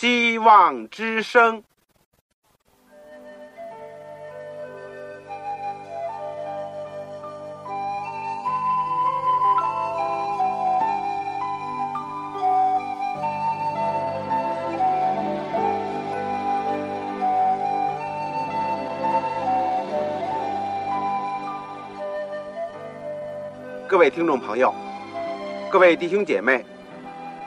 希望之声。各位听众朋友，各位弟兄姐妹，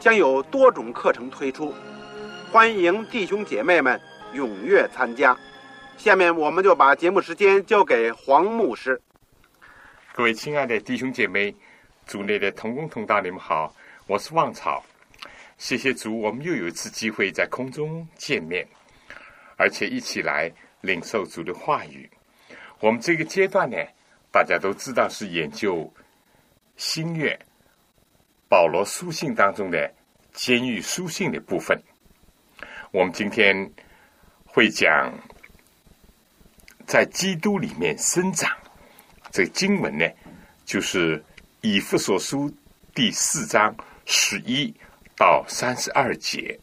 将有多种课程推出，欢迎弟兄姐妹们踊跃参加。下面我们就把节目时间交给黄牧师。各位亲爱的弟兄姐妹，组内的同工同道，你们好，我是旺草。谢谢主，我们又有一次机会在空中见面，而且一起来领受主的话语。我们这个阶段呢，大家都知道是研究。新月保罗书信当中的监狱书信的部分，我们今天会讲在基督里面生长。这经文呢，就是以弗所书第四章十一到三十二节。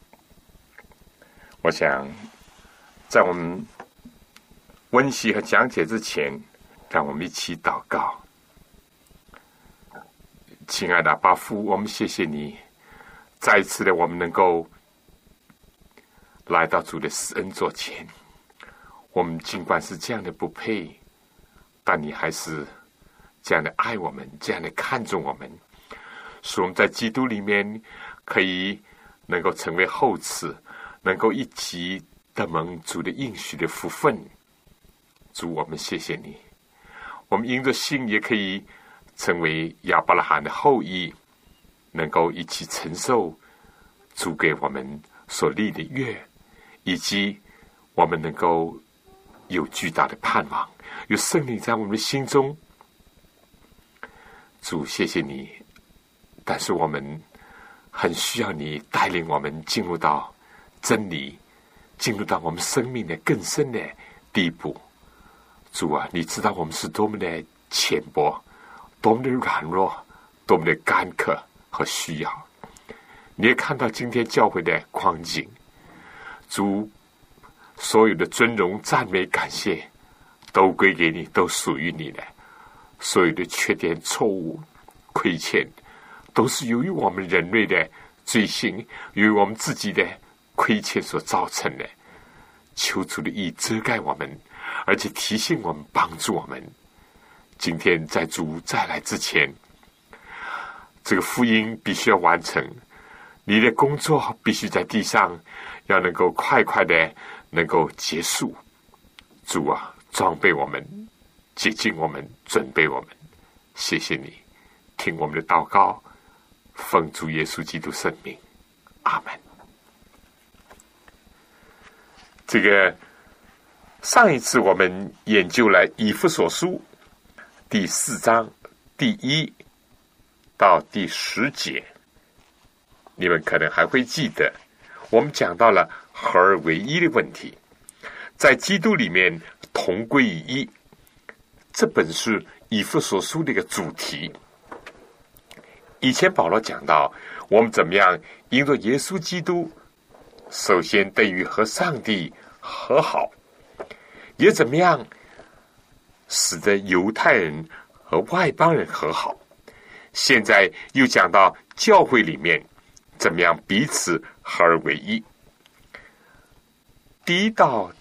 我想在我们温习和讲解之前，让我们一起祷告。亲爱的巴夫，我们谢谢你，再一次的我们能够来到主的施恩座前。我们尽管是这样的不配，但你还是这样的爱我们，这样的看重我们，使我们在基督里面可以能够成为后赐，能够一起得蒙主的应许的福分。主，我们谢谢你，我们因着信也可以。成为亚伯拉罕的后裔，能够一起承受主给我们所立的约，以及我们能够有巨大的盼望，有圣灵在我们的心中。主，谢谢你，但是我们很需要你带领我们进入到真理，进入到我们生命的更深的地步。主啊，你知道我们是多么的浅薄。多么的软弱，多么的干渴和需要！你也看到今天教会的光景，主所有的尊荣、赞美、感谢，都归给你，都属于你的。所有的缺点、错误、亏欠，都是由于我们人类的罪行，由于我们自己的亏欠所造成的。求主的意遮盖我们，而且提醒我们，帮助我们。今天在主再来之前，这个福音必须要完成。你的工作必须在地上要能够快快的能够结束。主啊，装备我们，接近我们，准备我们。谢谢你，听我们的祷告，奉主耶稣基督圣名，阿门。这个上一次我们研究了以弗所书。第四章第一到第十节，你们可能还会记得，我们讲到了合而为一的问题，在基督里面同归于一。这本是以弗所书的一个主题。以前保罗讲到，我们怎么样因着耶稣基督，首先得与和上帝和好，也怎么样。使得犹太人和外邦人和好。现在又讲到教会里面怎么样彼此合而为一。第一到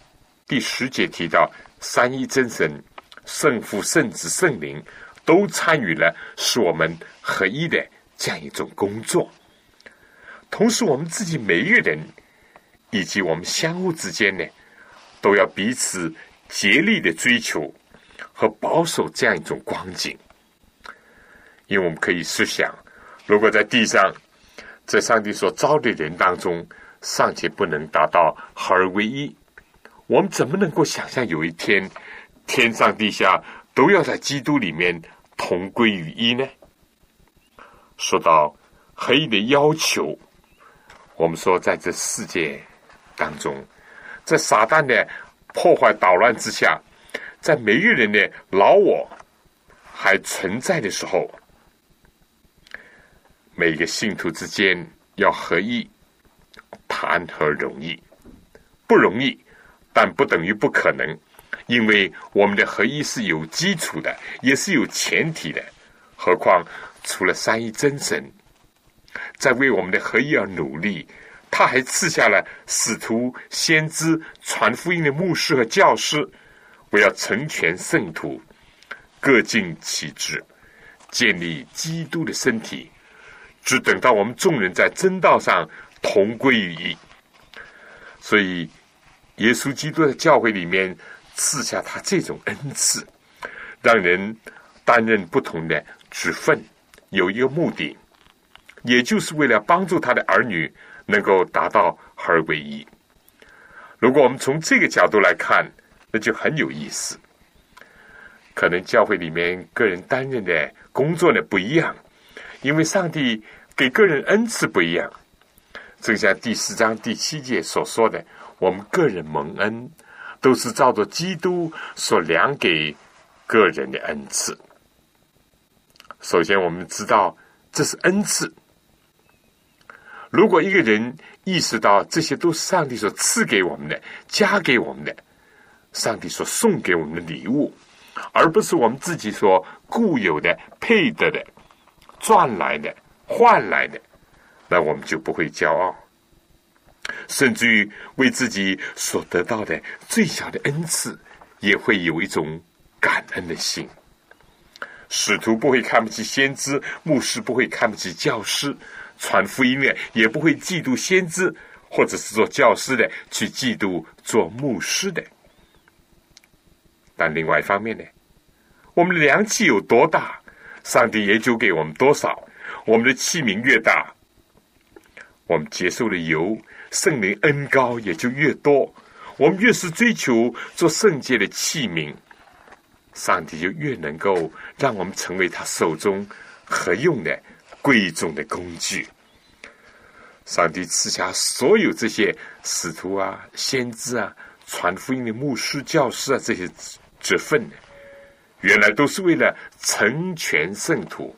第十节提到三一真神、圣父、圣子、圣灵都参与了使我们合一的这样一种工作。同时，我们自己每一个人以及我们相互之间呢，都要彼此竭力的追求。和保守这样一种光景，因为我们可以试想，如果在地上，在上帝所招的人当中，尚且不能达到合而为一，我们怎么能够想象有一天天上地下都要在基督里面同归于一呢？说到黑的要求，我们说在这世界当中，在撒旦的破坏捣乱之下，在每个人的老我还存在的时候，每个信徒之间要合一，谈何容易？不容易，但不等于不可能，因为我们的合一是有基础的，也是有前提的，何况。除了三一真神在为我们的合一而努力，他还赐下了使徒、先知、传福音的牧师和教师，我要成全圣徒，各尽其职，建立基督的身体，只等到我们众人在真道上同归于一。所以，耶稣基督的教会里面赐下他这种恩赐，让人担任不同的职分。有一个目的，也就是为了帮助他的儿女能够达到合而为一。如果我们从这个角度来看，那就很有意思。可能教会里面个人担任的工作呢不一样，因为上帝给个人恩赐不一样。正像第四章第七节所说的，我们个人蒙恩都是照着基督所量给个人的恩赐。首先，我们知道这是恩赐。如果一个人意识到这些都是上帝所赐给我们的、加给我们的，上帝所送给我们的礼物，而不是我们自己所固有的、配得的、赚来的、换来的，那我们就不会骄傲，甚至于为自己所得到的最小的恩赐，也会有一种感恩的心。使徒不会看不起先知，牧师不会看不起教师，传福音的也不会嫉妒先知，或者是做教师的去嫉妒做牧师的。但另外一方面呢，我们的良器有多大，上帝也就给我们多少。我们的器皿越大，我们接受的油圣灵恩高也就越多。我们越是追求做圣洁的器皿。上帝就越能够让我们成为他手中合用的贵重的工具。上帝赐下所有这些使徒啊、先知啊、传福音的牧师、教师啊这些之分呢，原来都是为了成全圣徒，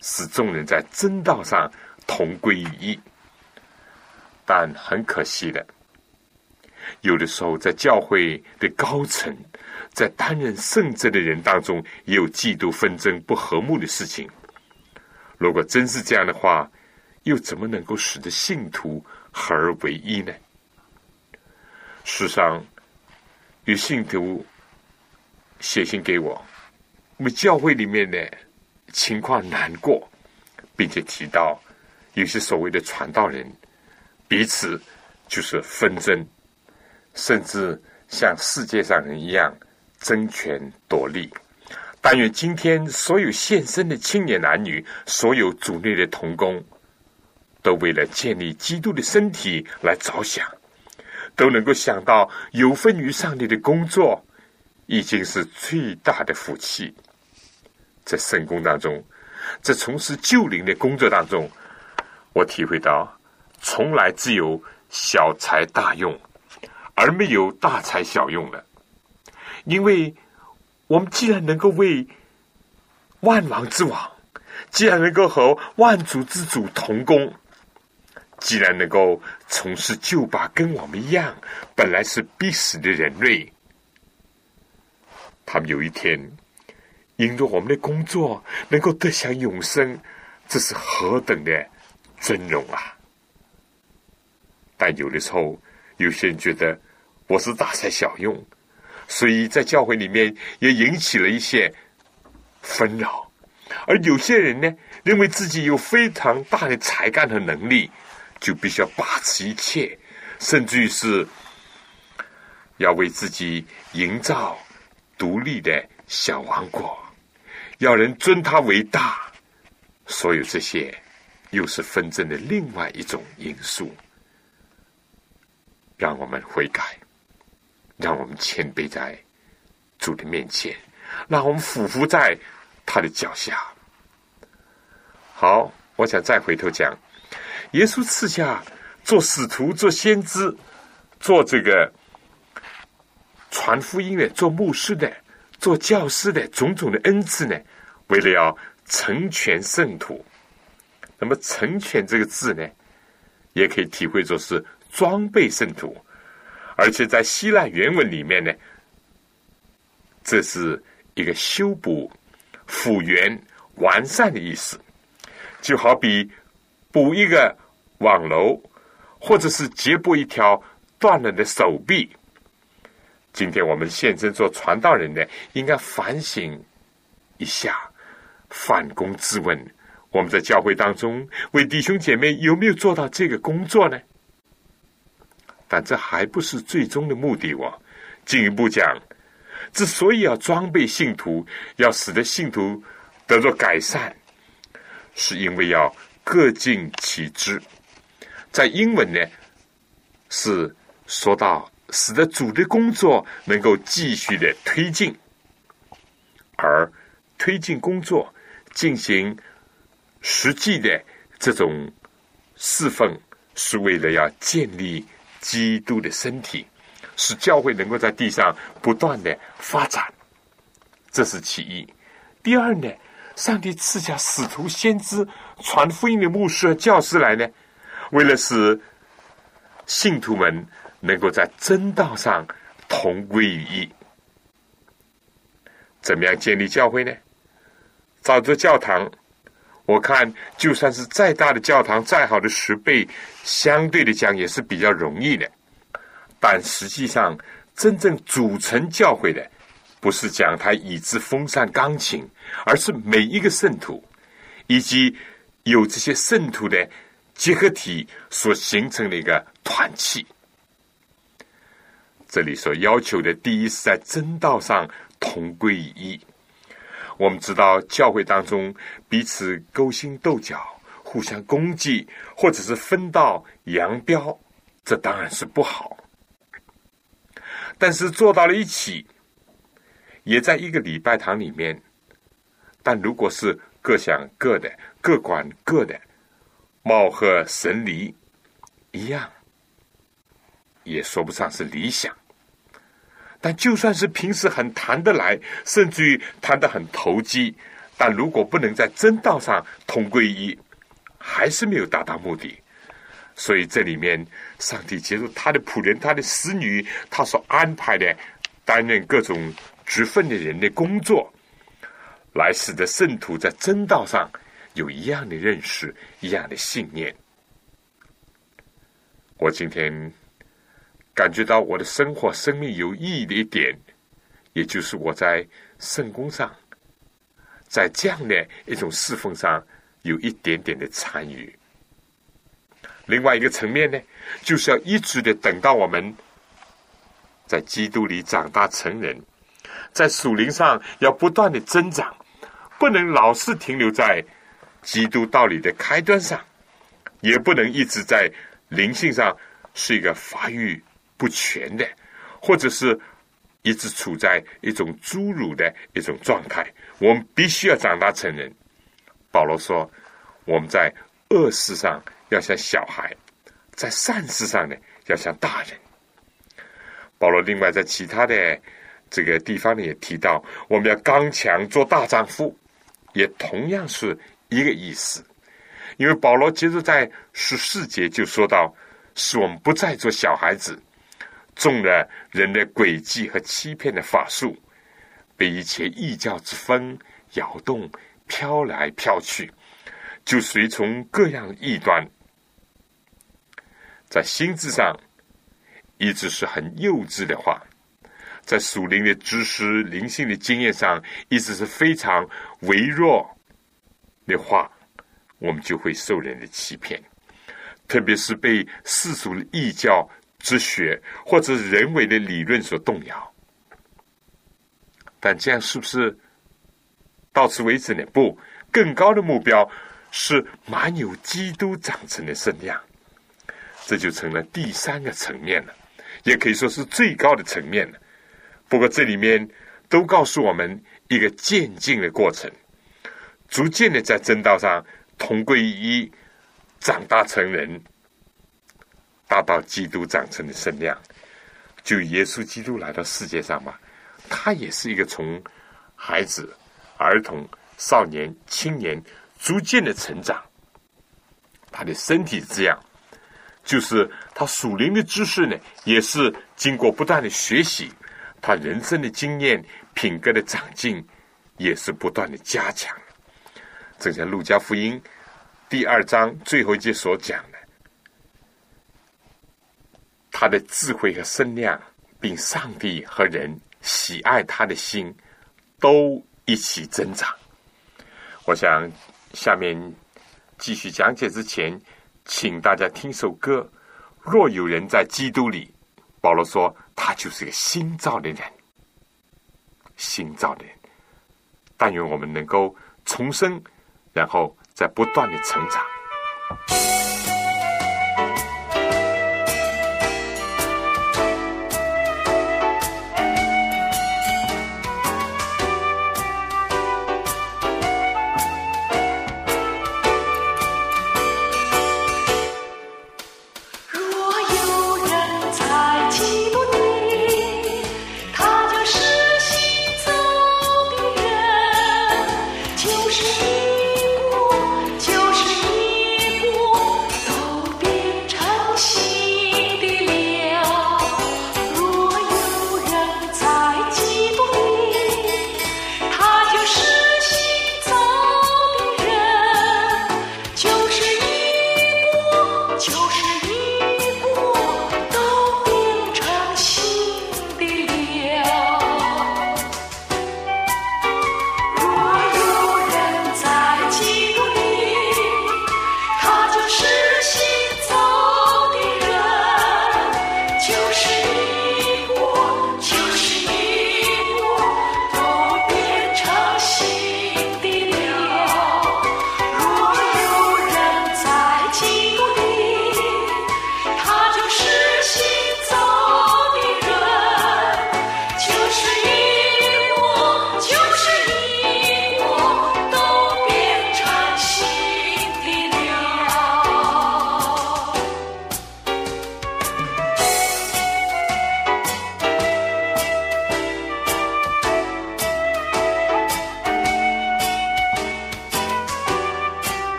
使众人在真道上同归于一。但很可惜的，有的时候在教会的高层。在担任圣职的人当中，也有嫉妒、纷争、不和睦的事情。如果真是这样的话，又怎么能够使得信徒合而为一呢？世上与信徒写信给我，我们教会里面的情况难过，并且提到有些所谓的传道人彼此就是纷争，甚至像世界上人一样。争权夺利，但愿今天所有现身的青年男女，所有组内的童工，都为了建立基督的身体来着想，都能够想到有份于上帝的工作，已经是最大的福气。在圣工当中，在从事救灵的工作当中，我体会到，从来只有小才大用，而没有大才小用了。因为我们既然能够为万王之王，既然能够和万主之主同工，既然能够从事救拔跟我们一样本来是必死的人类，他们有一天因着我们的工作能够得享永生，这是何等的尊荣啊！但有的时候，有些人觉得我是大材小用。所以在教会里面也引起了一些纷扰，而有些人呢，认为自己有非常大的才干和能力，就必须要把持一切，甚至于是要为自己营造独立的小王国，要人尊他为大。所有这些，又是纷争的另外一种因素。让我们悔改，让我们谦卑在主的面前，让我们俯伏在他的脚下。好，我想再回头讲，耶稣赐下做使徒、做先知、做这个传福音的、做牧师的、做教师的种种的恩赐呢，为了要成全圣徒。那么“成全”这个字呢，也可以体会作是装备圣徒，而且在希腊原文里面呢，这是一个修补、复原、完善的意思。就好比补一个网楼，或者是接补一条断了的手臂。今天我们现身做传道人的，应该反省一下，反躬自问：我们在教会当中为弟兄姐妹有没有做到这个工作呢？但这还不是最终的目的。我进一步讲，之所以要装备信徒，要使得信徒得到改善。是因为要各尽其职，在英文呢是说到使得主的工作能够继续的推进，而推进工作进行实际的这种侍奉，是为了要建立基督的身体，使教会能够在地上不断的发展，这是其一。第二呢？上帝赐下使徒、先知、传福音的牧师和教师来呢，为了使信徒们能够在真道上同归于一。怎么样建立教会呢？造这教堂，我看就算是再大的教堂、再好的石碑，相对的讲也是比较容易的。但实际上，真正组成教会的。不是讲台椅子、风扇、钢琴，而是每一个圣徒，以及有这些圣徒的结合体所形成的一个团契。这里所要求的，第一是在真道上同归于一。我们知道，教会当中彼此勾心斗角、互相攻击，或者是分道扬镳，这当然是不好。但是做到了一起。也在一个礼拜堂里面，但如果是各想各的、各管各的，貌合神离一样，也说不上是理想。但就算是平时很谈得来，甚至于谈得很投机，但如果不能在真道上同归一，还是没有达到目的。所以这里面，上帝接受他的仆人、他的使女，他所安排的担任各种。职分的人的工作，来使得圣徒在真道上有一样的认识、一样的信念。我今天感觉到我的生活、生命有意义的一点，也就是我在圣公上，在这样的一种侍奉上有一点点的参与。另外一个层面呢，就是要一直的等到我们在基督里长大成人。在属灵上要不断的增长，不能老是停留在基督道理的开端上，也不能一直在灵性上是一个发育不全的，或者是一直处在一种侏儒的一种状态。我们必须要长大成人。保罗说：“我们在恶事上要像小孩，在善事上呢要像大人。”保罗另外在其他的。这个地方呢也提到，我们要刚强做大丈夫，也同样是一个意思。因为保罗接着在十四节就说到，使我们不再做小孩子，中了人的诡计和欺骗的法术，被一切异教之风摇动，飘来飘去，就随从各样异端，在心智上一直是很幼稚的话。在属灵的知识、灵性的经验上，一直是非常微弱的话，我们就会受人的欺骗，特别是被世俗的异教之学或者人为的理论所动摇。但这样是不是到此为止呢？不，更高的目标是满有基督长成的圣量，这就成了第三个层面了。也可以说是最高的层面了。不过这里面都告诉我们一个渐进的过程，逐渐的在正道上同归于一，长大成人，大到基督长成的身量。就耶稣基督来到世界上嘛，他也是一个从孩子、儿童、少年、青年逐渐的成长。他的身体这样，就是他属灵的知识呢，也是经过不断的学习，他人生的经验、品格的长进，也是不断的加强。正像路加福音第二章最后一节所讲，他的智慧和身量，并上帝和人喜爱他的心，都一起增长。我想下面。继续讲解之前，请大家听首歌。若有人在基督里，保罗说他就是个新造的人，新造的人。但愿我们能够重生，然后再不断的成长。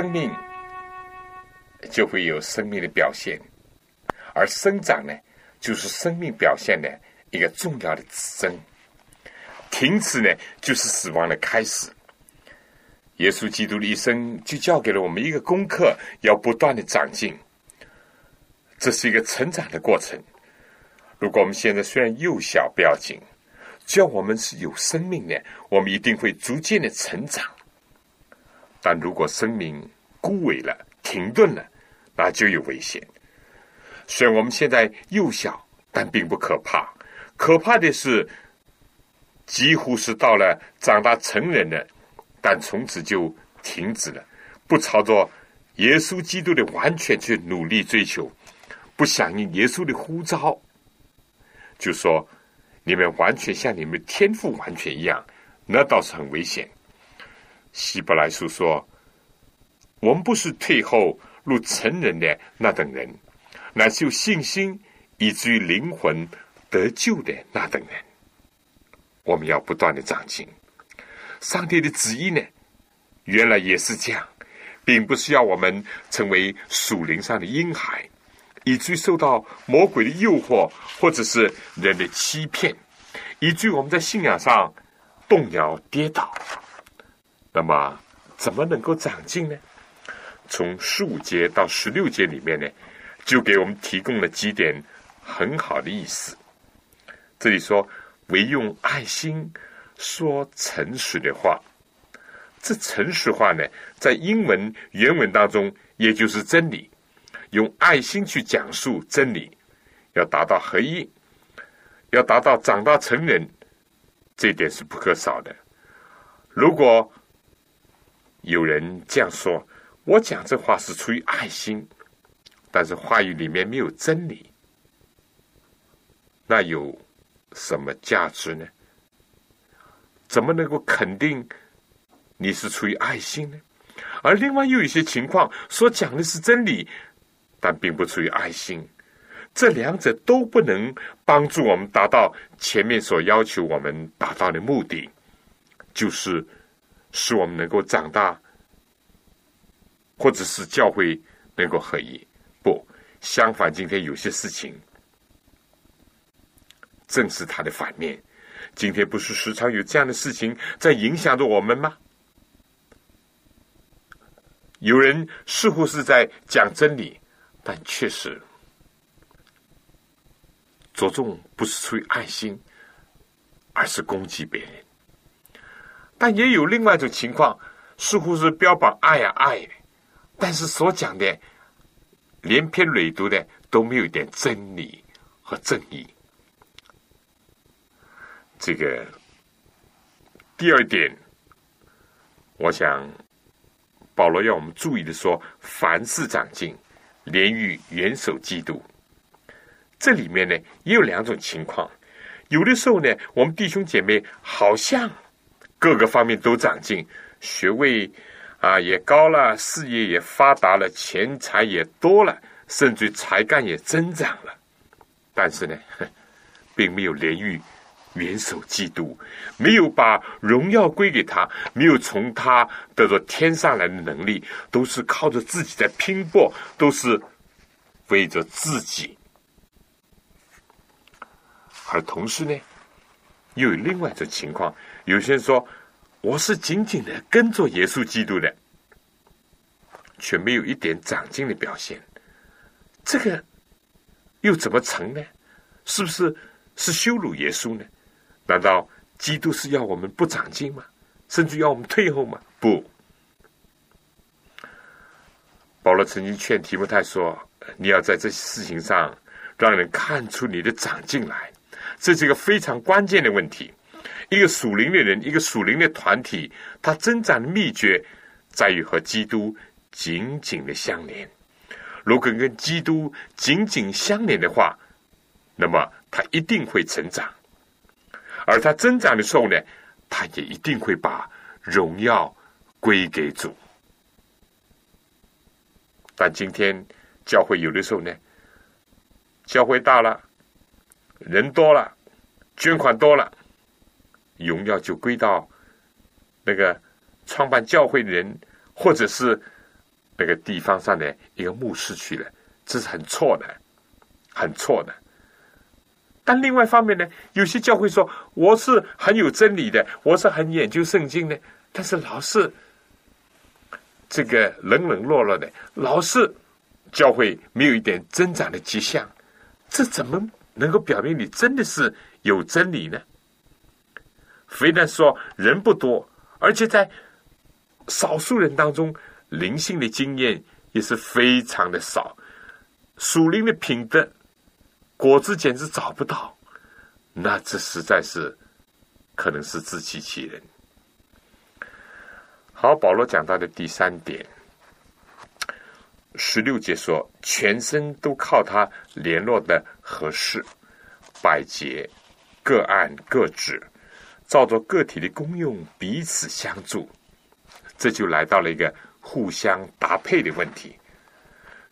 生命就会有生命的表现，而生长呢，就是生命表现的一个重要的指针。停止呢，就是死亡的开始。耶稣基督的一生就教给了我们一个功课，要不断的长进。这是一个成长的过程。如果我们现在虽然幼小不要紧，只要我们是有生命的，我们一定会逐渐的成长。但如果生命枯萎了、停顿了，那就有危险。虽然我们现在幼小，但并不可怕。可怕的是，几乎是到了长大成人了，但从此就停止了，不朝着耶稣基督的完全去努力追求，不响应耶稣的呼召，就说你们完全像你们天赋完全一样，那倒是很危险。希伯来书说，我们不是退后入成人的那等人。乃是有信心以至于灵魂得救的那等人，我们要不断的长进。上帝的旨意呢，原来也是这样，并不是要我们成为属灵上的婴孩，以至于受到魔鬼的诱惑或者是人的欺骗，以至于我们在信仰上动摇跌倒。那么，怎么能够长进呢？从十五节到十六节里面呢？就给我们提供了几点很好的意思。这里说，唯用爱心说诚实的话。这诚实话呢，在英文原文当中，也就是真理。用爱心去讲述真理，要达到合一，要达到长大成人，这点是不可少的。如果有人这样说，我讲这话是出于爱心。但是话语里面没有真理，那有什么价值呢？怎么能够肯定你是出于爱心呢？而另外又有一些情况所讲的是真理，但并不出于爱心，这两者都不能帮助我们达到前面所要求我们达到的目的，就是使我们能够长大，或者是教会能够合一。不，相反，今天有些事情正是它的反面。今天不是时常有这样的事情在影响着我们吗？有人似乎是在讲真理，但确实着重不是出于爱心，而是攻击别人。但也有另外一种情况，似乎是标榜爱啊爱，但是所讲的。连篇累牍的都没有一点真理和正义。这个第二点，我想保罗要我们注意的说：凡事长进，连于元首基督。这里面呢也有两种情况，有的时候呢，我们弟兄姐妹好像各个方面都长进，学位。啊，也高了，事业也发达了，钱财也多了，甚至才干也增长了。但是呢，并没有连于元首基督，没有把荣耀归给他，没有从他得到天上来的能力，都是靠着自己在拼搏，都是为着自己。而同时呢，又有另外一种情况，有些人说。我是紧紧的跟着耶稣基督的，却没有一点长进的表现，这个又怎么成呢？是不是是羞辱耶稣呢？难道基督是要我们不长进吗？甚至要我们退后吗？不。保罗曾经劝提摩太说：“你要在这些事情上让人看出你的长进来，这是一个非常关键的问题。”一个属灵的人，一个属灵的团体，他增长的秘诀在于和基督紧紧的相连。如果跟基督紧紧相连的话，那么他一定会成长。而他增长的时候呢，他也一定会把荣耀归给主。但今天教会有的时候呢，教会大了，人多了，捐款多了。荣耀就归到那个创办教会的人，或者是那个地方上的一个牧师去了，这是很错的，很错的。但另外一方面呢，有些教会说我是很有真理的，我是很研究圣经的，但是老是这个冷冷落落的，老是教会没有一点增长的迹象，这怎么能够表明你真的是有真理呢？非但说人不多，而且在少数人当中，灵性的经验也是非常的少。属灵的品德果子简直找不到，那这实在是可能是自欺欺人。好，保罗讲到的第三点，十六节说，全身都靠他联络的合适，百节各按各职，照着个体的功用彼此相助，这就来到了一个互相搭配的问题。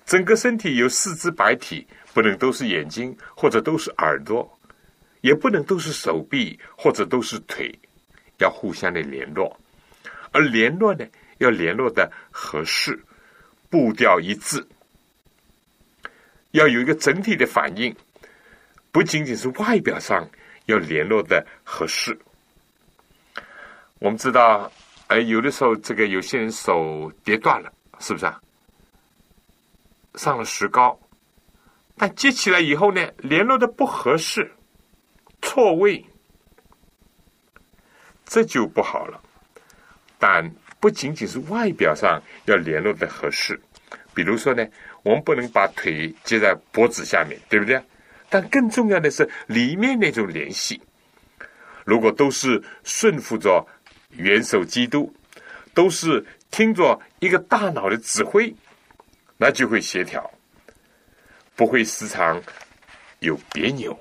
整个身体有四肢百体，不能都是眼睛或者都是耳朵，也不能都是手臂或者都是腿，要互相的联络。而联络呢，要联络的合适，步调一致，要有一个整体的反应，不仅仅是外表上要联络的合适。我们知道，哎，有的时候这个有些人手跌断了，是不是啊？上了石膏，但接起来以后呢，联络的不合适，错位，这就不好了。但不仅仅是外表上要联络的合适，比如说呢，我们不能把腿接在脖子下面，对不对？但更重要的是里面那种联系，如果都是顺服着元首基督，都是听着一个大脑的指挥，那就会协调，不会时常有别扭。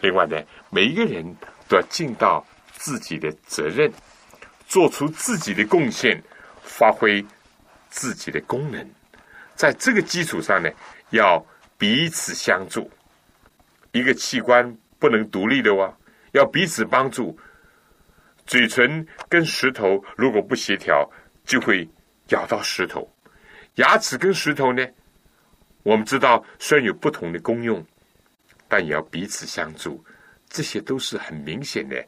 另外呢，每一个人都要尽到自己的责任。做出自己的贡献，发挥自己的功能，在这个基础上呢，要彼此相助。一个器官不能独立的哇，要彼此帮助。嘴唇跟石头如果不协调，就会咬到石头。牙齿跟石头呢，我们知道虽然有不同的功用，但也要彼此相助。这些都是很明显的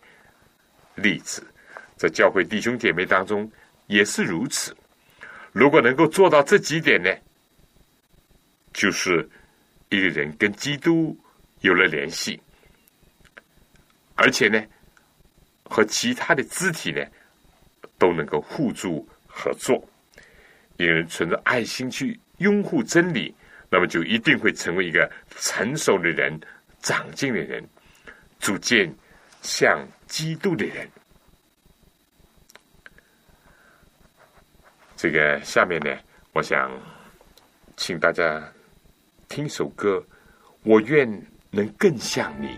例子。在教会弟兄姐妹当中也是如此。如果能够做到这几点呢，就是一个人跟基督有了联系，而且呢，和其他的肢体呢都能够互助合作。因为存着爱心去拥护真理，那么就一定会成为一个成熟的人、长进的人，逐渐像基督的人。这个下面呢，我想请大家听首歌，我愿能更像你。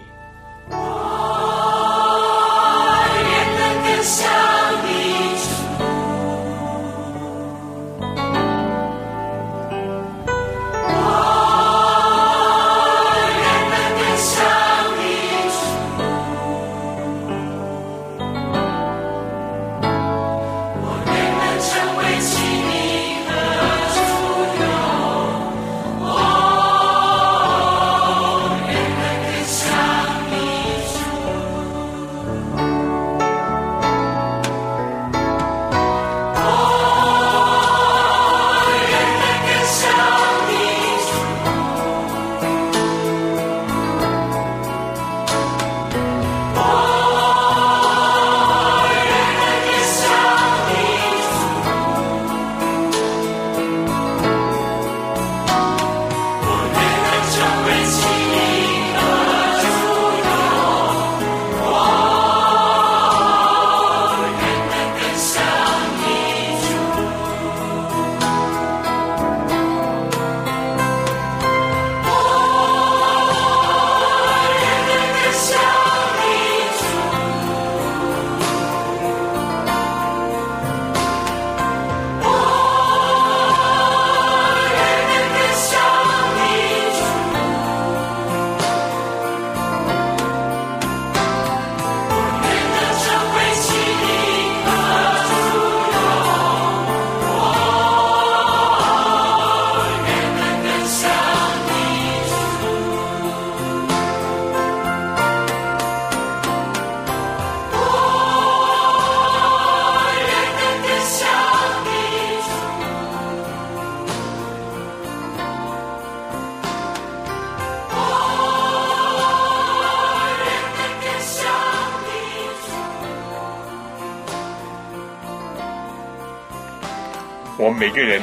每个人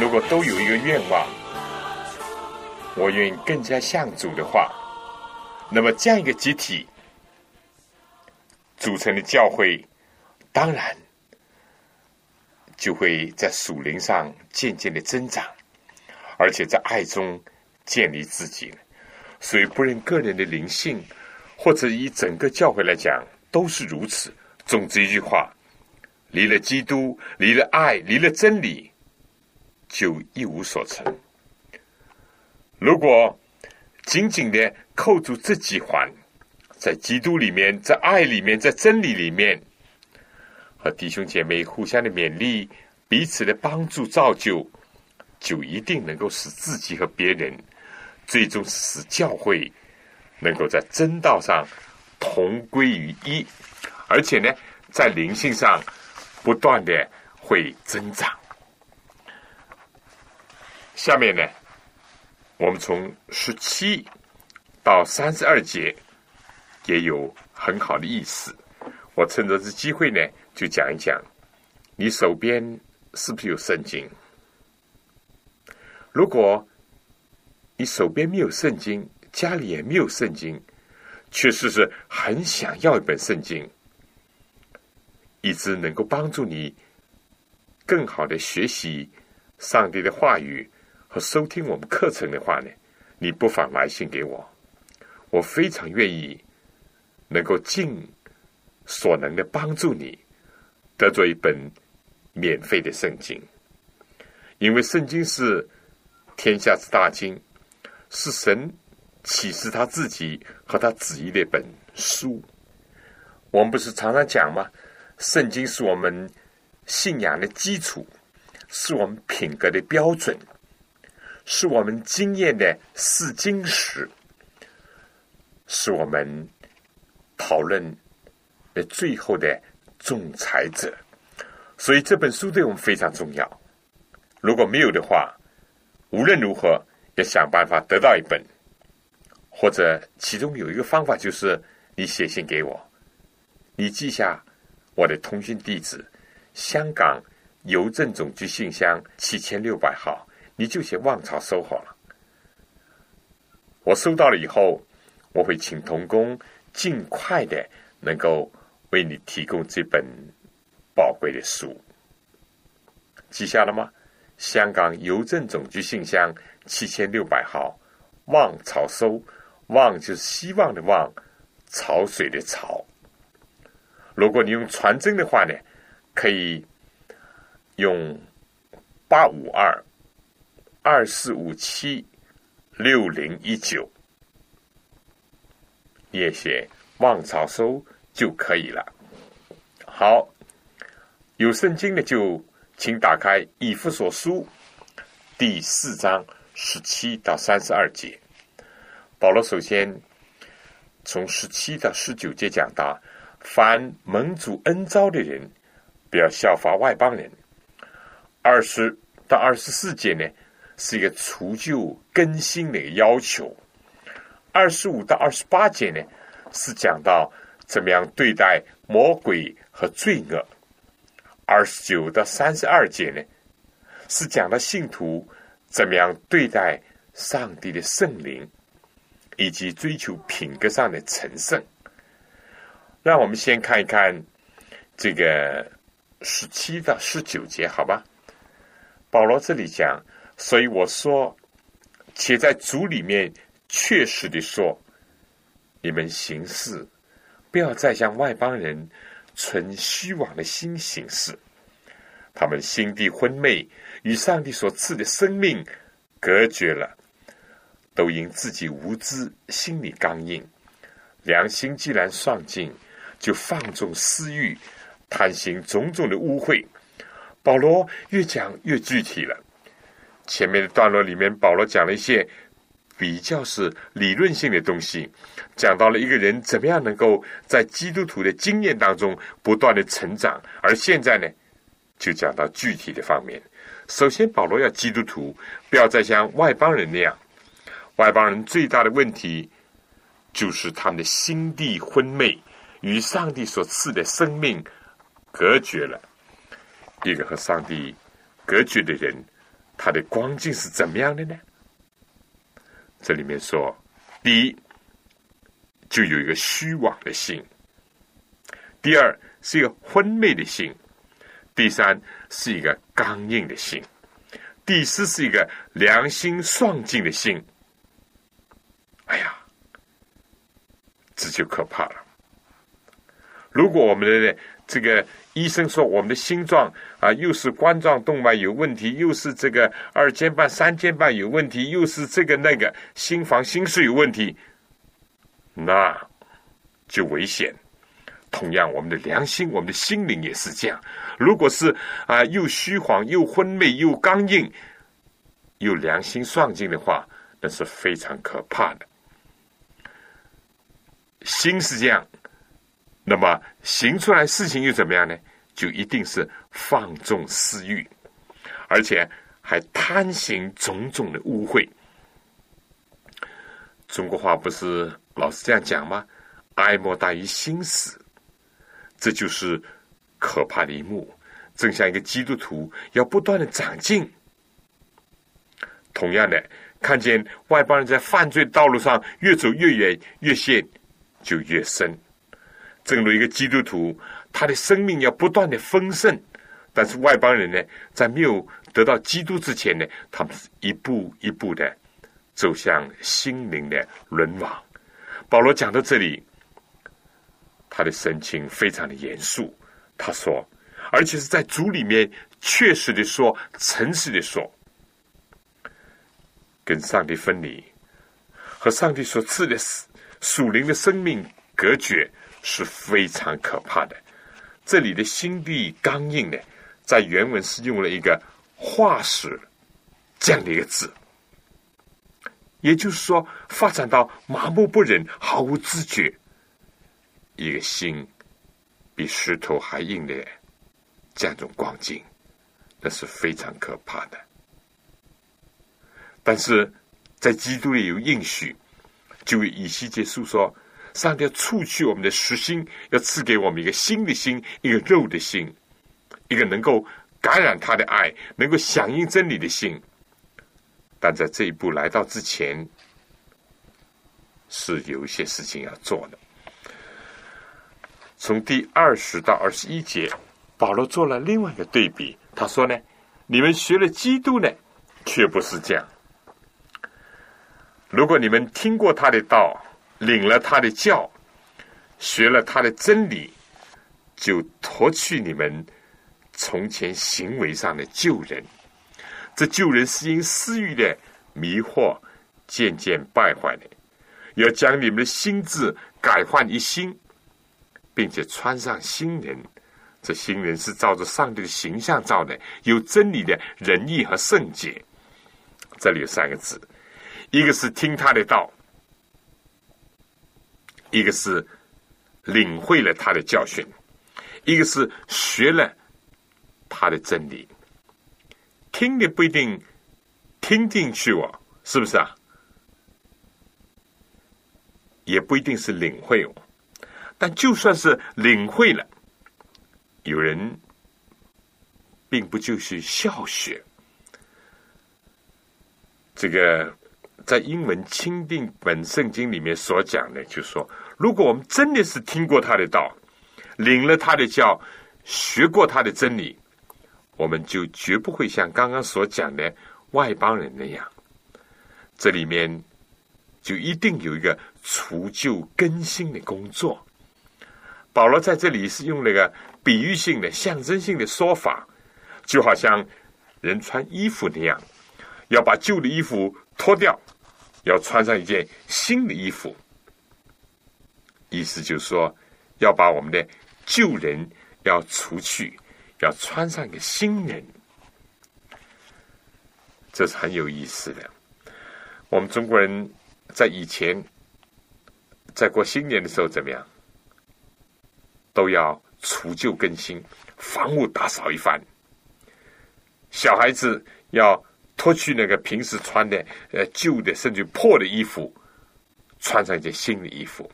如果都有一个愿望，我愿更加像主的话，那么这样一个集体组成的教会，当然就会在属灵上渐渐的增长，而且在爱中建立自己。所以，不论个人的灵性，或者以整个教会来讲，都是如此。总之一句话：离了基督，离了爱，离了真理，就一无所成。如果紧紧的扣住这几环，在基督里面，在爱里面，在真理里面，和弟兄姐妹互相的勉励，彼此的帮助造就，就一定能够使自己和别人，最终使教会能够在真道上同归于一，而且呢，在灵性上不断的会增长。下面呢？我们从十七到三十二节也有很好的意思。我趁着这机会呢，就讲一讲：你手边是不是有圣经？如果你手边没有圣经，家里也没有圣经，确实是很想要一本圣经，一直能够帮助你更好的学习上帝的话语。和收听我们课程的话呢，你不妨来信给我，我非常愿意能够尽所能的帮助你得着一本免费的圣经，因为圣经是天下之大经，是神启示他自己和他旨意的一本书。我们不是常常讲吗？圣经是我们信仰的基础，是我们品格的标准。是我们经验的试金石，是我们讨论的最后的仲裁者。所以这本书对我们非常重要。如果没有的话，无论如何要想办法得到一本，或者其中有一个方法就是你写信给我，你记下我的通讯地址：香港邮政总局信箱七千六百号。你就写望潮收好了。我收到了以后，我会请童工尽快的能够为你提供这本宝贵的书。记下了吗？香港邮政总局信箱七千六百号，望潮收。望就是希望的望，潮水的潮。如果你用传真的话呢，可以用八五二。二四五七六零一九，也写望潮收就可以了。好，有圣经的就请打开以弗所书第四章十七到三十二节。保罗首先从十七到十九节讲到：凡蒙主恩招的人，不要效法外邦人。二十到二十四节呢？是一个除旧更新的一个要求。二十五到二十八节呢，是讲到怎么样对待魔鬼和罪恶。二十九到三十二节呢，是讲到信徒怎么样对待上帝的圣灵，以及追求品格上的成圣。让我们先看一看这个十七到十九节，好吧？保罗这里讲。所以我说，且在主里面确实的说，你们行事不要再像外邦人存虚妄的心行事。他们心地昏昧，与上帝所赐的生命隔绝了，都因自己无知，心里刚硬，良心既然丧尽，就放纵私欲，贪行种种的污秽。保罗越讲越具体了。前面的段落里面，保罗讲了一些比较是理论性的东西，讲到了一个人怎么样能够在基督徒的经验当中不断的成长。而现在呢，就讲到具体的方面。首先，保罗要基督徒不要再像外邦人那样。外邦人最大的问题就是他们的心地昏昧，与上帝所赐的生命隔绝了。一个和上帝隔绝的人。他的光景是怎么样的呢？这里面说，第一就有一个虚妄的心；第二是一个昏昧的心；第三是一个刚硬的心；第四是一个良心丧尽的心。哎呀，这就可怕了。如果我们的这个医生说我们的心脏啊，又是冠状动脉有问题，又是这个二尖瓣、三尖瓣有问题，又是这个那个心房、心室有问题，那就危险。同样，我们的良心、我们的心灵也是这样。如果是啊，又虚晃、又昏昧、又刚硬、又良心丧尽的话，那是非常可怕的。心是这样。那么行出来事情又怎么样呢？就一定是放纵私欲，而且还贪行种种的污秽。中国话不是老是这样讲吗？哀莫大于心死，这就是可怕的一幕。正像一个基督徒要不断的长进，同样的，看见外邦人在犯罪道路上越走越远，越陷就越深。正如一个基督徒，他的生命要不断的丰盛，但是外邦人呢，在没有得到基督之前呢，他们是一步一步的走向心灵的沦亡。保罗讲到这里，他的神情非常的严肃。他说，而且是在主里面确实的说，诚实的说，跟上帝分离，和上帝所赐的属灵的生命隔绝。是非常可怕的。这里的心地刚硬呢，在原文是用了一个“化石”这样的一个字，也就是说，发展到麻木不仁、毫无知觉，一个心比石头还硬的这样一种光景，那是非常可怕的。但是在基督里有应许，就以西结书说。上帝要除去我们的实心，要赐给我们一个新的心，一个肉的心，一个能够感染他的爱，能够响应真理的心。但在这一步来到之前，是有一些事情要做的。从第二十到二十一节，保罗做了另外一个对比。他说呢：“你们学了基督呢，却不是这样。如果你们听过他的道。”领了他的教，学了他的真理，就脱去你们从前行为上的旧人。这旧人是因私欲的迷惑渐渐败坏的，要将你们的心智改换一新，并且穿上新人。这新人是照着上帝的形象造的，有真理的仁义和圣洁。这里有三个字，一个是听他的道。一个是领会了他的教训，一个是学了他的真理。听的不一定听进去哦，是不是啊？也不一定是领会哦。但就算是领会了，有人并不就是笑学。这个在英文钦定本圣经里面所讲的，就说。如果我们真的是听过他的道，领了他的教，学过他的真理，我们就绝不会像刚刚所讲的外邦人那样。这里面就一定有一个除旧更新的工作。保罗在这里是用那个比喻性的、象征性的说法，就好像人穿衣服那样，要把旧的衣服脱掉，要穿上一件新的衣服。意思就是说，要把我们的旧人要除去，要穿上一个新人，这是很有意思的。我们中国人在以前在过新年的时候怎么样，都要除旧更新，房屋打扫一番。小孩子要脱去那个平时穿的呃旧的甚至破的衣服，穿上一件新的衣服。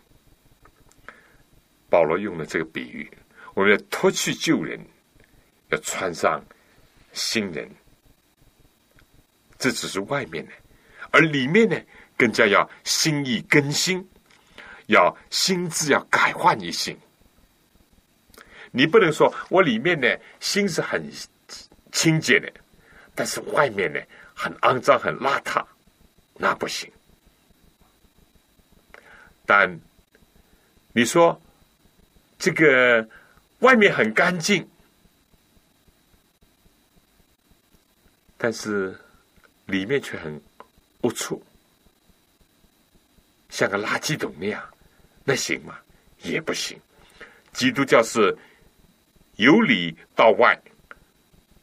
保罗用了这个比喻，我们要脱去旧人，要穿上新人。这只是外面的，而里面呢，更加要心意更新，要心智要改换一新。你不能说我里面呢心是很清洁的，但是外面呢很肮脏、很邋遢，那不行。但你说这个外面很干净，但是里面却很龌龊，像个垃圾桶那样，那行吗？也不行。基督教是。由里到外，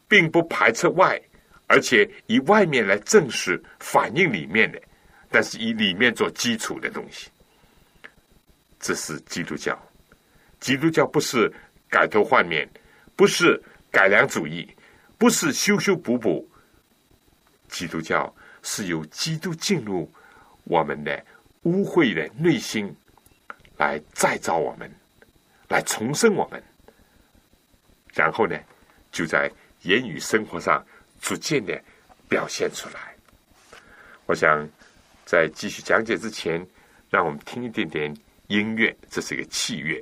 并不排斥外，而且以外面来证实反映里面的，但是以里面做基础的东西，这是基督教。基督教不是改头换面，不是改良主义，不是修修补补。基督教是由基督进入我们的污秽的内心，来再造我们，来重生我们。然后呢，就在言语生活上逐渐的表现出来。我想在继续讲解之前，让我们听一点点音乐，这是一个器乐。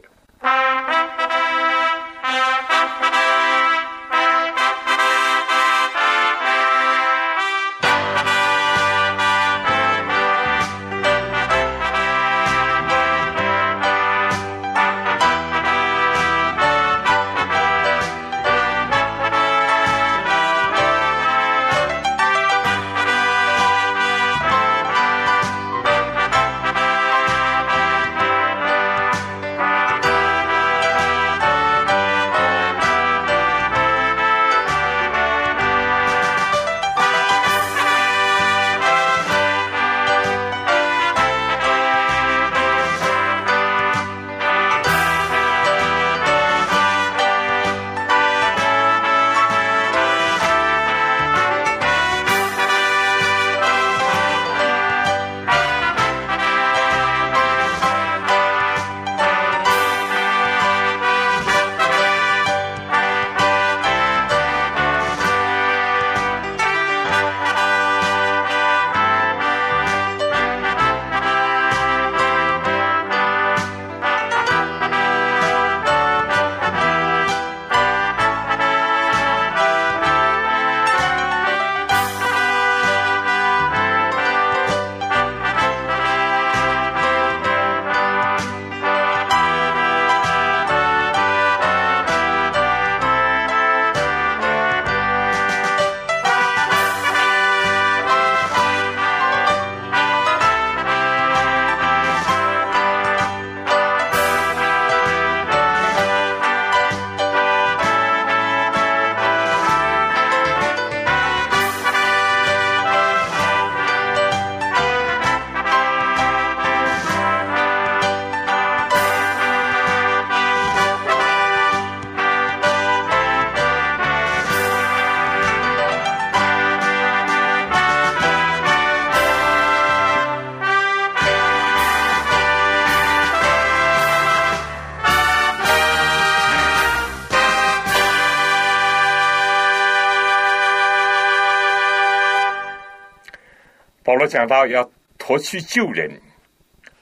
讲到要脱去旧人，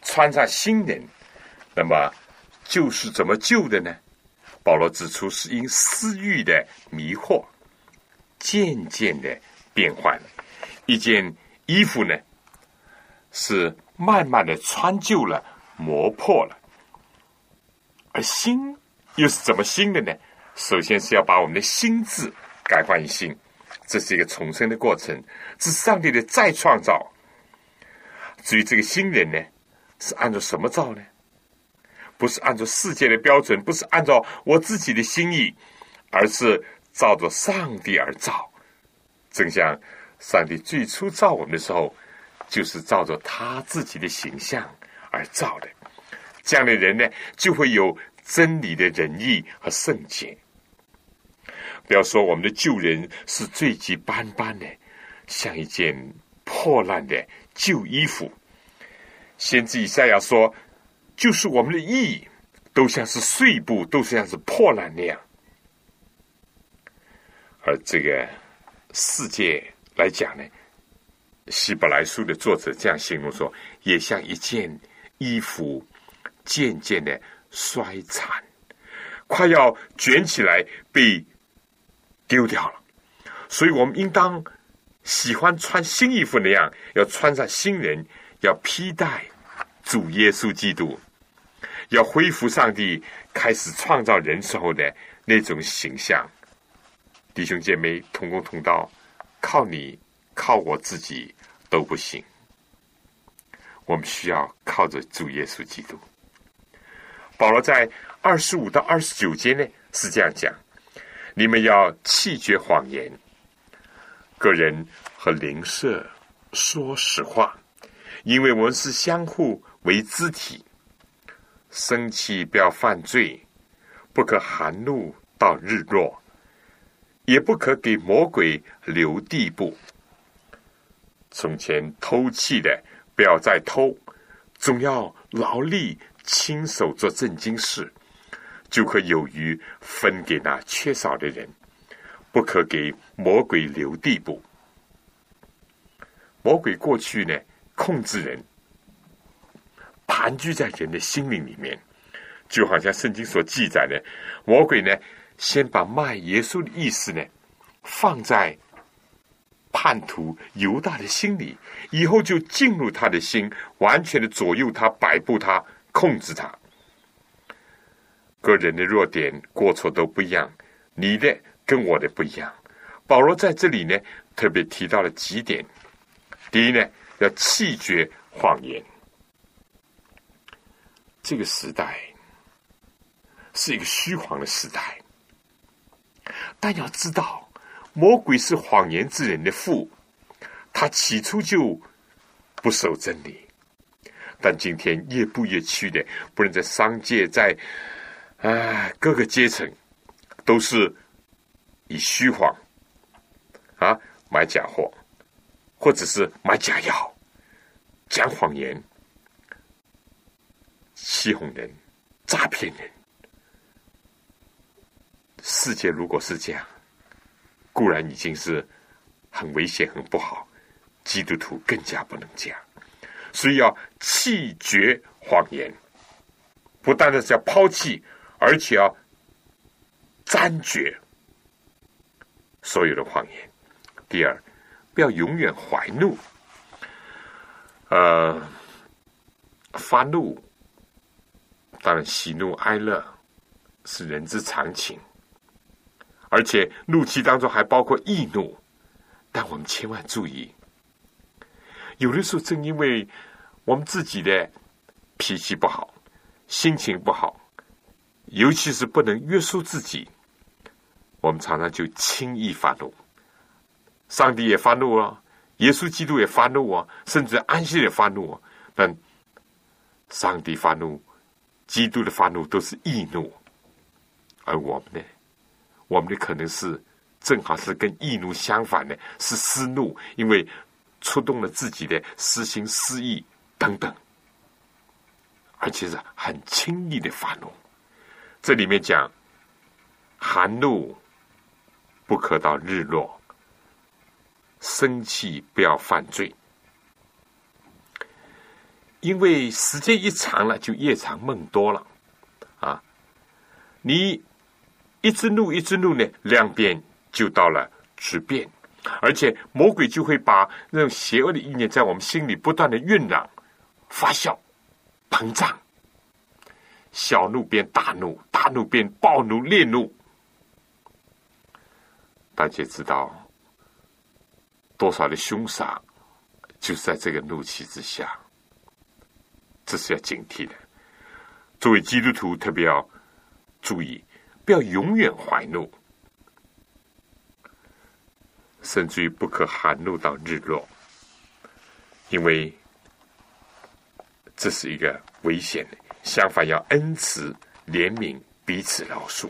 穿上新人，那么旧是怎么旧的呢？保罗指出是因私欲的迷惑，渐渐的变换。一件衣服呢，是慢慢的穿旧了、磨破了，而心又是怎么新的呢？首先是要把我们的心智改换一新，这是一个重生的过程，是上帝的再创造。至于这个新人呢，是按照什么造呢？不是按照世界的标准，不是按照我自己的心意，而是照着上帝而造。正像上帝最初造我们的时候，就是照着他自己的形象而造的。这样的人呢，就会有真理的仁义和圣洁。不要说我们的旧人是罪迹斑斑的，像一件破烂的。旧衣服，先知以赛亚说：“就是我们的义，都像是碎布，都像是破烂那样。”而这个世界来讲呢，希伯来书的作者这样形容说，也像一件衣服渐渐的衰残，快要卷起来被丢掉了。所以我们应当喜欢穿新衣服那样，要穿上新人，要披戴主耶稣基督，要恢复上帝开始创造人时候的那种形象。弟兄姐妹同工同道，靠你。靠我自己都不行，我们需要靠着主耶稣基督。保罗在二十五到二十九节呢是这样讲：你们要弃绝谎言，个人和邻舍说实话，因为我们是相互为肢体。生气不要犯罪，不可含怒到日落，也不可给魔鬼留地步。从前偷气的，不要再偷，总要劳力亲手做正经事，就可有余分给那缺少的人，不可给魔鬼留地步。魔鬼过去呢，控制人，盘踞在人的心灵里面，就好像圣经所记载的，魔鬼呢，先把卖耶稣的意思呢，放在。叛徒犹大的心里，以后就进入他的心，完全的左右他、摆布他、控制他。个人的弱点、过错都不一样，你的跟我的不一样。保罗在这里呢，特别提到了几点：第一呢，要弃绝谎言。这个时代是一个虚谎的时代，但要知道。魔鬼是谎言之人的父，他起初就不守真理，但今天越步越趋的，不论在商界，在啊各个阶层，都是以虚谎啊买假货，或者是买假药，讲谎言，欺哄人，诈骗人。世界如果是这样。固然已经是很危险、很不好，基督徒更加不能这样，所以要弃绝谎言，不单单是要抛弃，而且要斩绝所有的谎言。第二，不要永远怀怒，呃，发怒，当然喜怒哀乐是人之常情。而且怒气当中还包括易怒，但我们千万注意，有的时候正因为我们自己的脾气不好、心情不好，尤其是不能约束自己，我们常常就轻易发怒。上帝也发怒啊，耶稣基督也发怒啊，甚至安息也发怒啊。但上帝发怒、基督的发怒都是易怒，而我们呢？我们的可能是正好是跟易怒相反的，是私怒，因为触动了自己的私心私意等等，而且是很轻易的发怒。这里面讲，含怒不可到日落，生气不要犯罪，因为时间一长了，就夜长梦多了啊，你。一直怒，一直怒呢，两边就到了质变，而且魔鬼就会把那种邪恶的意念在我们心里不断的酝酿、发酵、膨胀，小怒变大怒，大怒变暴怒、烈怒。大家知道，多少的凶杀就是在这个怒气之下，这是要警惕的。作为基督徒，特别要注意。不要永远怀怒，甚至于不可含怒到日落，因为这是一个危险的。相反，要恩慈、怜悯，彼此饶恕。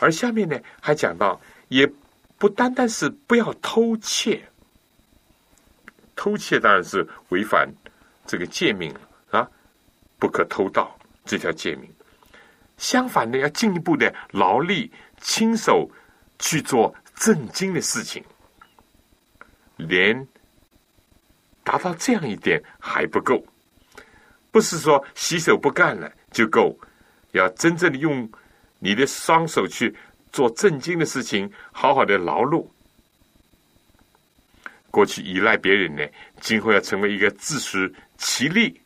而下面呢，还讲到，也不单单是不要偷窃，偷窃当然是违反这个诫命啊，不可偷盗这条诫命。相反的，要进一步的劳力，亲手去做正经的事情，连达到这样一点还不够，不是说洗手不干了就够，要真正的用你的双手去做正经的事情，好好的劳碌。过去依赖别人呢，今后要成为一个自食其力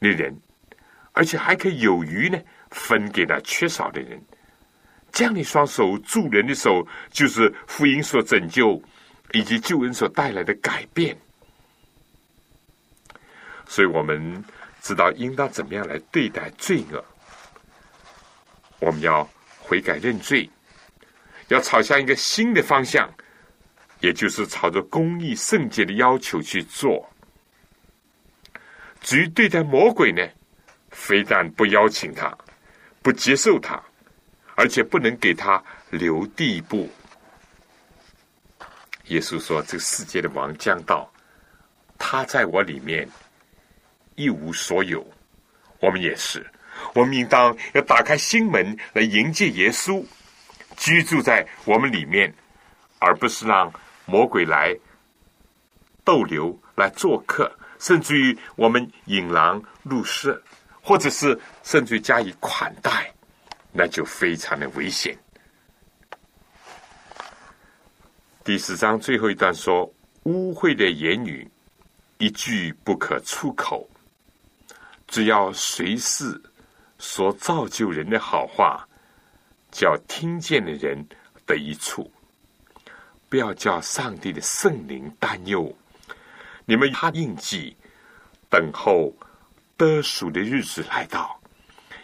的人，而且还可以有余呢，分给了缺少的人。这样的双手助人的手，就是福音所拯救以及救恩所带来的改变。所以我们知道应当怎么样来对待罪恶。我们要悔改认罪，要朝向一个新的方向。也就是朝着公义圣洁的要求去做。至于对待魔鬼呢，非但不邀请他，不接受他，而且不能给他留地步。耶稣说：“这个世界的王将到，他在我里面一无所有。”我们也是，我们应当要打开心门来迎接耶稣居住在我们里面，而不是让。魔鬼来逗留，来做客，甚至于我们引狼入室，或者是甚至加以款待，那就非常的危险。第四章最后一段说：“污秽的言语一句不可出口，只要随时所造就人的好话，叫听见的人得一处。”不要叫上帝的圣灵担忧，你们他印记，等候得赎的日子来到，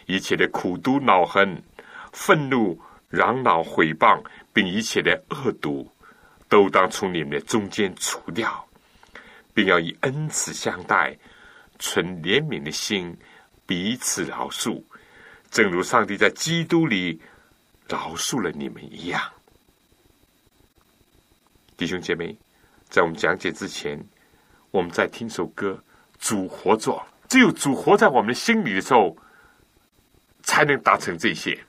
一切的苦毒、恼恨、愤怒、嚷闹、毁谤，并一切的恶毒，都当从你们的中间除掉，并要以恩慈相待，存怜悯的心，彼此饶恕，正如上帝在基督里饶恕了你们一样。弟兄姐妹，在我们讲解之前，我们在听首歌。主活着，只有主活在我们心里的时候，才能达成这些。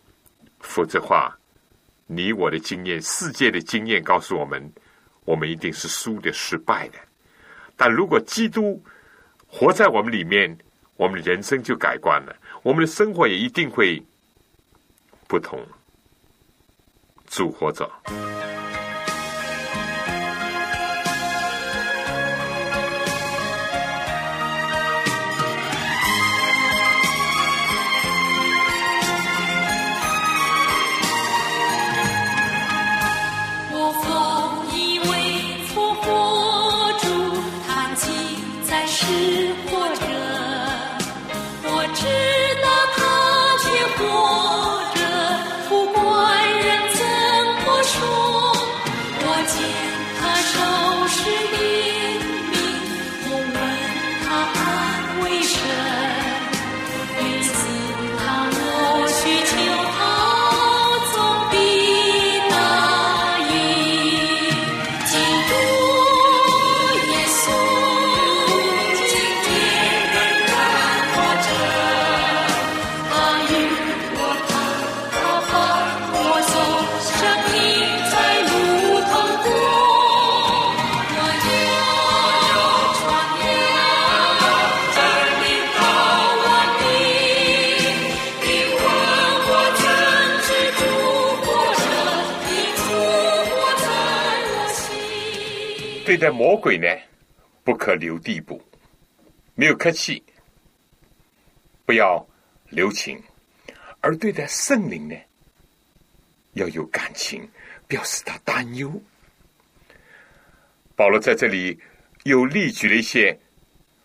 否则话，你我的经验、世界的经验告诉我们，我们一定是输的、失败的。但如果基督活在我们里面，我们的人生就改观了，我们的生活也一定会不同。主活着。对待魔鬼呢，不可留地步，没有客气，不要留情；而对待圣灵呢，要有感情，表示他担忧。保罗在这里又例举了一些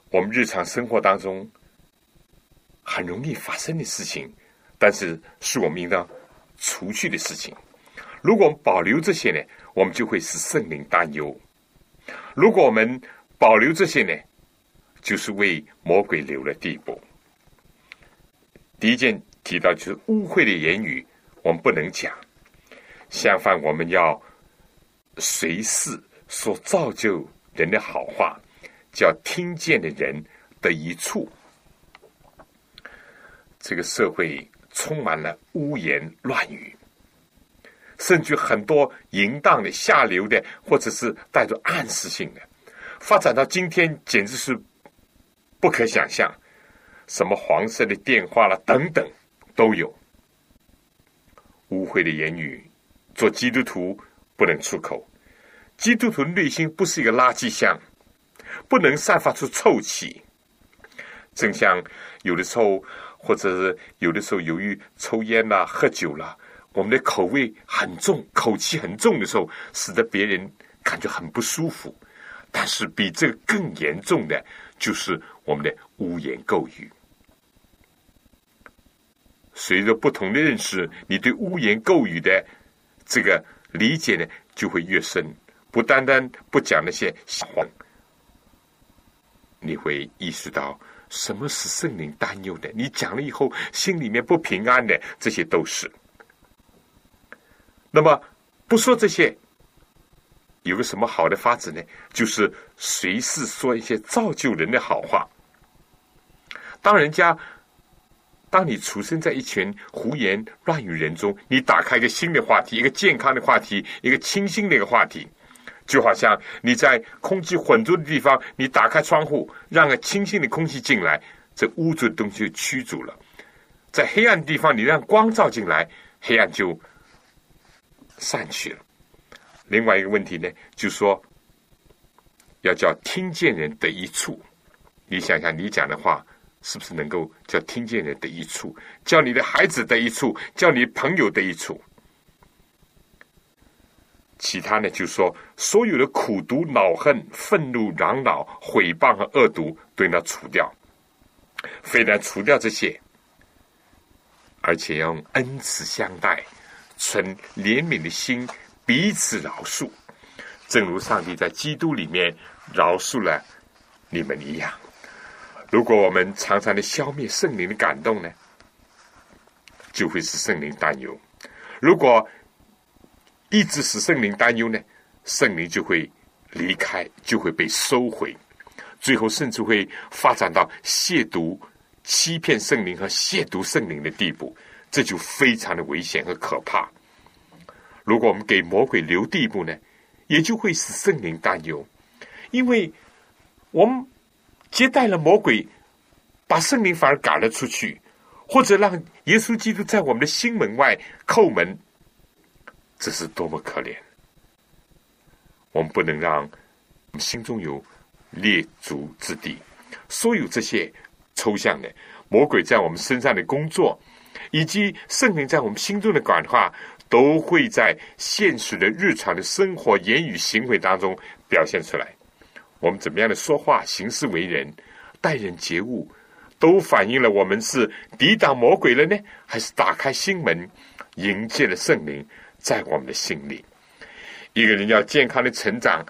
我们日常生活当中很容易发生的事情，但是是我们应当除去的事情。如果我们保留这些呢，我们就会使圣灵担忧。如果我们保留这些呢，就是为魔鬼留了地步。第一件提到就是污秽的言语，我们不能讲；相反，我们要随时所造就人的好话，叫听见的人得一处。这个社会充满了污言乱语。甚至很多淫荡的、下流的，或者是带着暗示性的，发展到今天，简直是不可想象。什么黄色的电话了等等都有，污秽的言语，做基督徒不能出口。基督徒内心不是一个垃圾箱，不能散发出臭气。正像有的时候，或者是有的时候，由于抽烟啦、喝酒啦，我们的口味很重、口气很重的时候，使得别人感觉很不舒服。但是比这个更严重的，就是我们的污言垢语。随着不同的认识，你对污言垢语的这个理解呢，就会越深。不单单不讲那些谎，你会意识到什么是圣灵担忧的。你讲了以后，心里面不平安的，这些都是。那么不说这些，有个什么好的法子呢？就是随时说一些造就人的好话。当人家。当你出生在一群胡言乱语人中，你打开一个新的话题，一个健康的话题，一个清新的一个话题，就好像你在空气混浊的地方，你打开窗户，让个清新的空气进来，这污浊的东西就驱逐了；在黑暗地方，你让光照进来，黑暗就散去了。另外一个问题呢，就说要叫听见人得一处。你想想，你讲的话。是不是能够叫听见人得一处，叫你的孩子得一处，叫你朋友得一处？其他呢？就说，所有的苦毒、恼恨、愤怒、嚷恼、毁谤和恶毒，都要除掉。非但除掉这些，而且要用恩慈相待，存怜悯的心，彼此饶恕，正如上帝在基督里面饶恕了你们一样。如果我们常常的消灭圣灵的感动呢，就会使圣灵担忧；如果一直使圣灵担忧呢，圣灵就会离开，就会被收回，最后甚至会发展到亵渎、欺骗圣灵和亵渎圣灵的地步，这就非常的危险和可怕。如果我们给魔鬼留地步呢，也就会使圣灵担忧，因为我们。接待了魔鬼，把圣灵反而赶了出去，或者让耶稣基督在我们的心门外叩门，这是多么可怜！我们不能让心中有列足之地。所有这些抽象的魔鬼在我们身上的工作，以及圣灵在我们心中的感化，都会在现实的日常的生活、言语、行为当中表现出来。我们怎么样的说话、行事为人、待人接物，都反映了我们是抵挡魔鬼了呢，还是打开心门迎接了圣灵在我们的心里？一个人要健康的成长，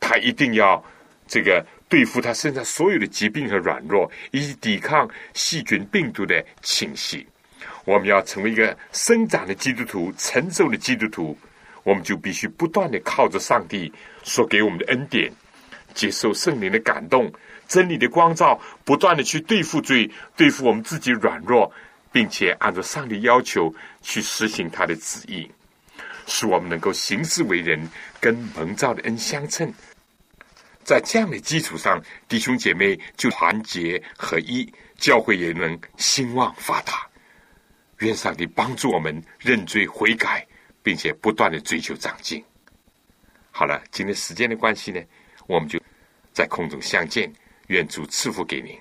他一定要这个对付他身上所有的疾病和软弱，以及抵抗细菌、病毒的侵袭。我们要成为一个生长的基督徒、成熟的基督徒，我们就必须不断的靠着上帝所给我们的恩典。接受圣灵的感动，真理的光照，不断的去对付罪，对付我们自己软弱，并且按照上帝要求去实行他的旨意，使我们能够行事为人跟蒙召的恩相称。在这样的基础上，弟兄姐妹就团结合一，教会也能兴旺发达。愿上帝帮助我们认罪悔改，并且不断的追求长进。好了，今天时间的关系呢，我们就。在空中相见，愿主赐福给您。